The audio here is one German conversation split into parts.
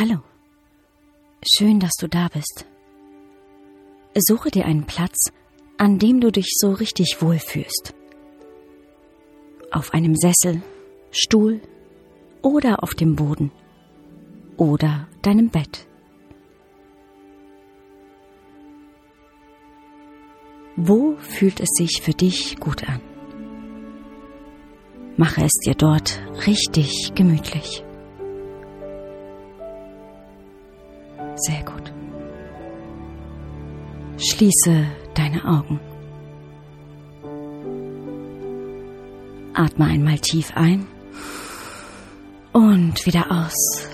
Hallo. Schön, dass du da bist. Suche dir einen Platz, an dem du dich so richtig wohlfühlst. Auf einem Sessel, Stuhl oder auf dem Boden oder deinem Bett. Wo fühlt es sich für dich gut an? Mache es dir dort richtig gemütlich. Sehr gut. Schließe deine Augen. Atme einmal tief ein und wieder aus.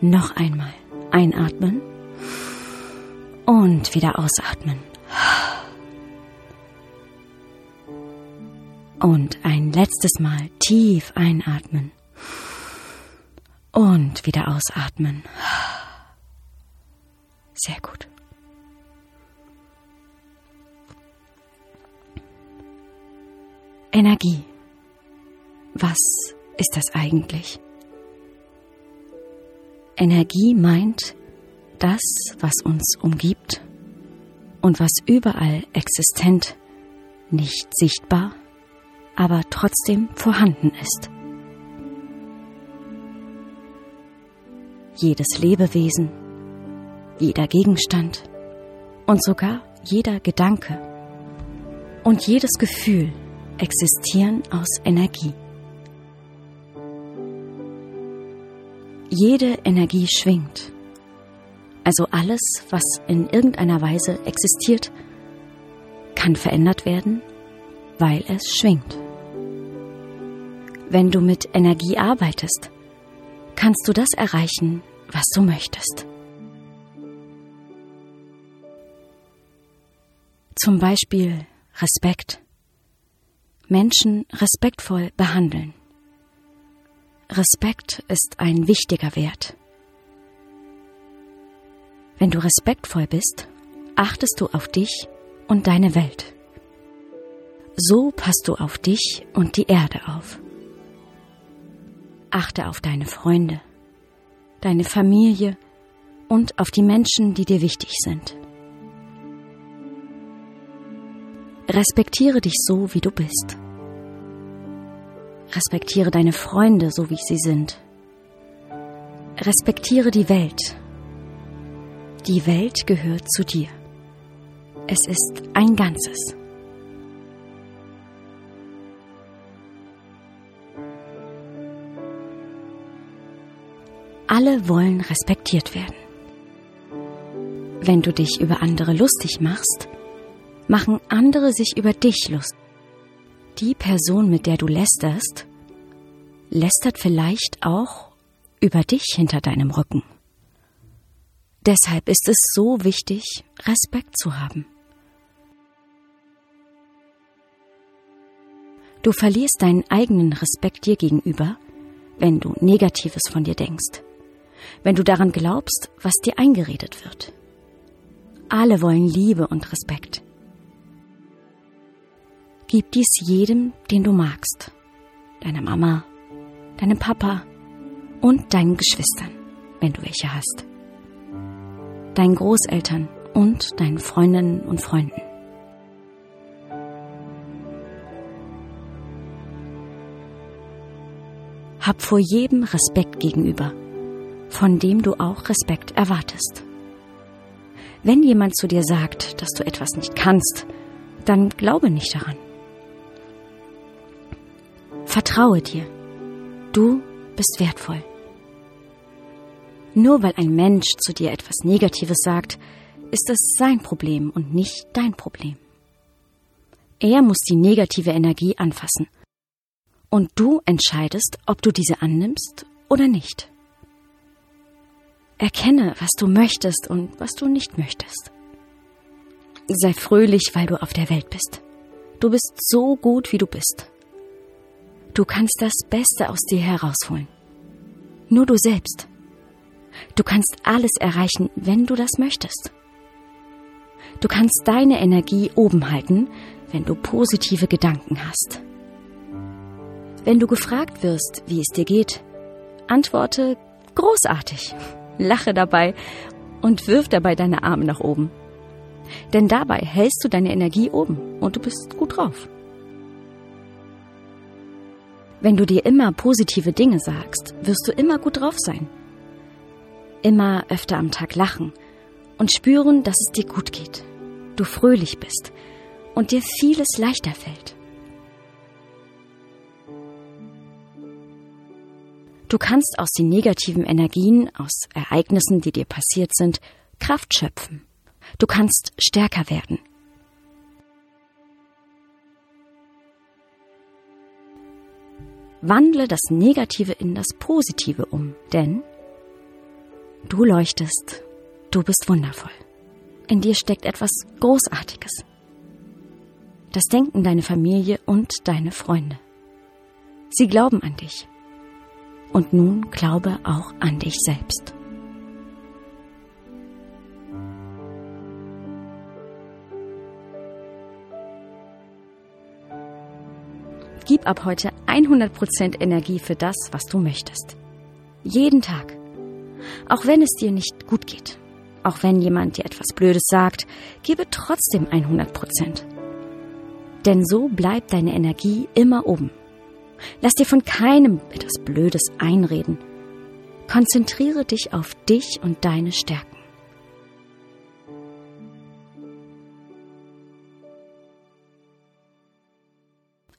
Noch einmal einatmen und wieder ausatmen. Und ein letztes Mal tief einatmen und wieder ausatmen. Sehr gut. Energie. Was ist das eigentlich? Energie meint das, was uns umgibt und was überall existent, nicht sichtbar, aber trotzdem vorhanden ist. Jedes Lebewesen, jeder Gegenstand und sogar jeder Gedanke und jedes Gefühl existieren aus Energie. Jede Energie schwingt. Also alles, was in irgendeiner Weise existiert, kann verändert werden, weil es schwingt. Wenn du mit Energie arbeitest, kannst du das erreichen, was du möchtest. Zum Beispiel Respekt. Menschen respektvoll behandeln. Respekt ist ein wichtiger Wert. Wenn du respektvoll bist, achtest du auf dich und deine Welt. So passt du auf dich und die Erde auf. Achte auf deine Freunde, deine Familie und auf die Menschen, die dir wichtig sind. Respektiere dich so, wie du bist. Respektiere deine Freunde, so wie sie sind. Respektiere die Welt. Die Welt gehört zu dir. Es ist ein Ganzes. Alle wollen respektiert werden. Wenn du dich über andere lustig machst, machen andere sich über dich lustig. Die Person, mit der du lästerst, lästert vielleicht auch über dich hinter deinem Rücken. Deshalb ist es so wichtig, Respekt zu haben. Du verlierst deinen eigenen Respekt dir gegenüber, wenn du Negatives von dir denkst, wenn du daran glaubst, was dir eingeredet wird. Alle wollen Liebe und Respekt. Gib dies jedem, den du magst. Deiner Mama, deinem Papa und deinen Geschwistern, wenn du welche hast. Deinen Großeltern und deinen Freundinnen und Freunden. Hab vor jedem Respekt gegenüber, von dem du auch Respekt erwartest. Wenn jemand zu dir sagt, dass du etwas nicht kannst, dann glaube nicht daran. Vertraue dir. Du bist wertvoll. Nur weil ein Mensch zu dir etwas Negatives sagt, ist es sein Problem und nicht dein Problem. Er muss die negative Energie anfassen. Und du entscheidest, ob du diese annimmst oder nicht. Erkenne, was du möchtest und was du nicht möchtest. Sei fröhlich, weil du auf der Welt bist. Du bist so gut, wie du bist. Du kannst das Beste aus dir herausholen. Nur du selbst. Du kannst alles erreichen, wenn du das möchtest. Du kannst deine Energie oben halten, wenn du positive Gedanken hast. Wenn du gefragt wirst, wie es dir geht, antworte großartig, lache dabei und wirf dabei deine Arme nach oben. Denn dabei hältst du deine Energie oben und du bist gut drauf. Wenn du dir immer positive Dinge sagst, wirst du immer gut drauf sein. Immer öfter am Tag lachen und spüren, dass es dir gut geht, du fröhlich bist und dir vieles leichter fällt. Du kannst aus den negativen Energien, aus Ereignissen, die dir passiert sind, Kraft schöpfen. Du kannst stärker werden. Wandle das Negative in das Positive um, denn du leuchtest, du bist wundervoll. In dir steckt etwas Großartiges. Das denken deine Familie und deine Freunde. Sie glauben an dich. Und nun glaube auch an dich selbst. Gib ab heute 100% Energie für das, was du möchtest. Jeden Tag. Auch wenn es dir nicht gut geht. Auch wenn jemand dir etwas Blödes sagt, gebe trotzdem 100%. Denn so bleibt deine Energie immer oben. Lass dir von keinem etwas Blödes einreden. Konzentriere dich auf dich und deine Stärken.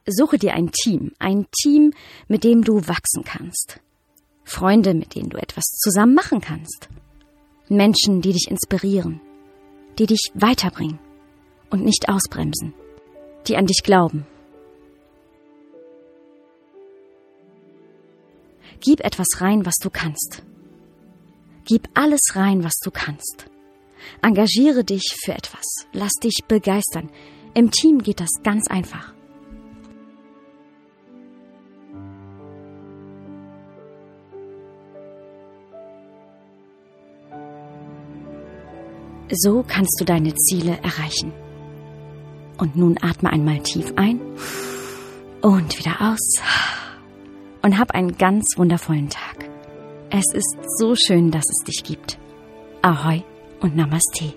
Suche dir ein Team, ein Team, mit dem du wachsen kannst. Freunde, mit denen du etwas zusammen machen kannst. Menschen, die dich inspirieren, die dich weiterbringen und nicht ausbremsen, die an dich glauben. Gib etwas rein, was du kannst. Gib alles rein, was du kannst. Engagiere dich für etwas. Lass dich begeistern. Im Team geht das ganz einfach. So kannst du deine Ziele erreichen. Und nun atme einmal tief ein und wieder aus. Und hab einen ganz wundervollen Tag. Es ist so schön, dass es dich gibt. Ahoi und Namaste.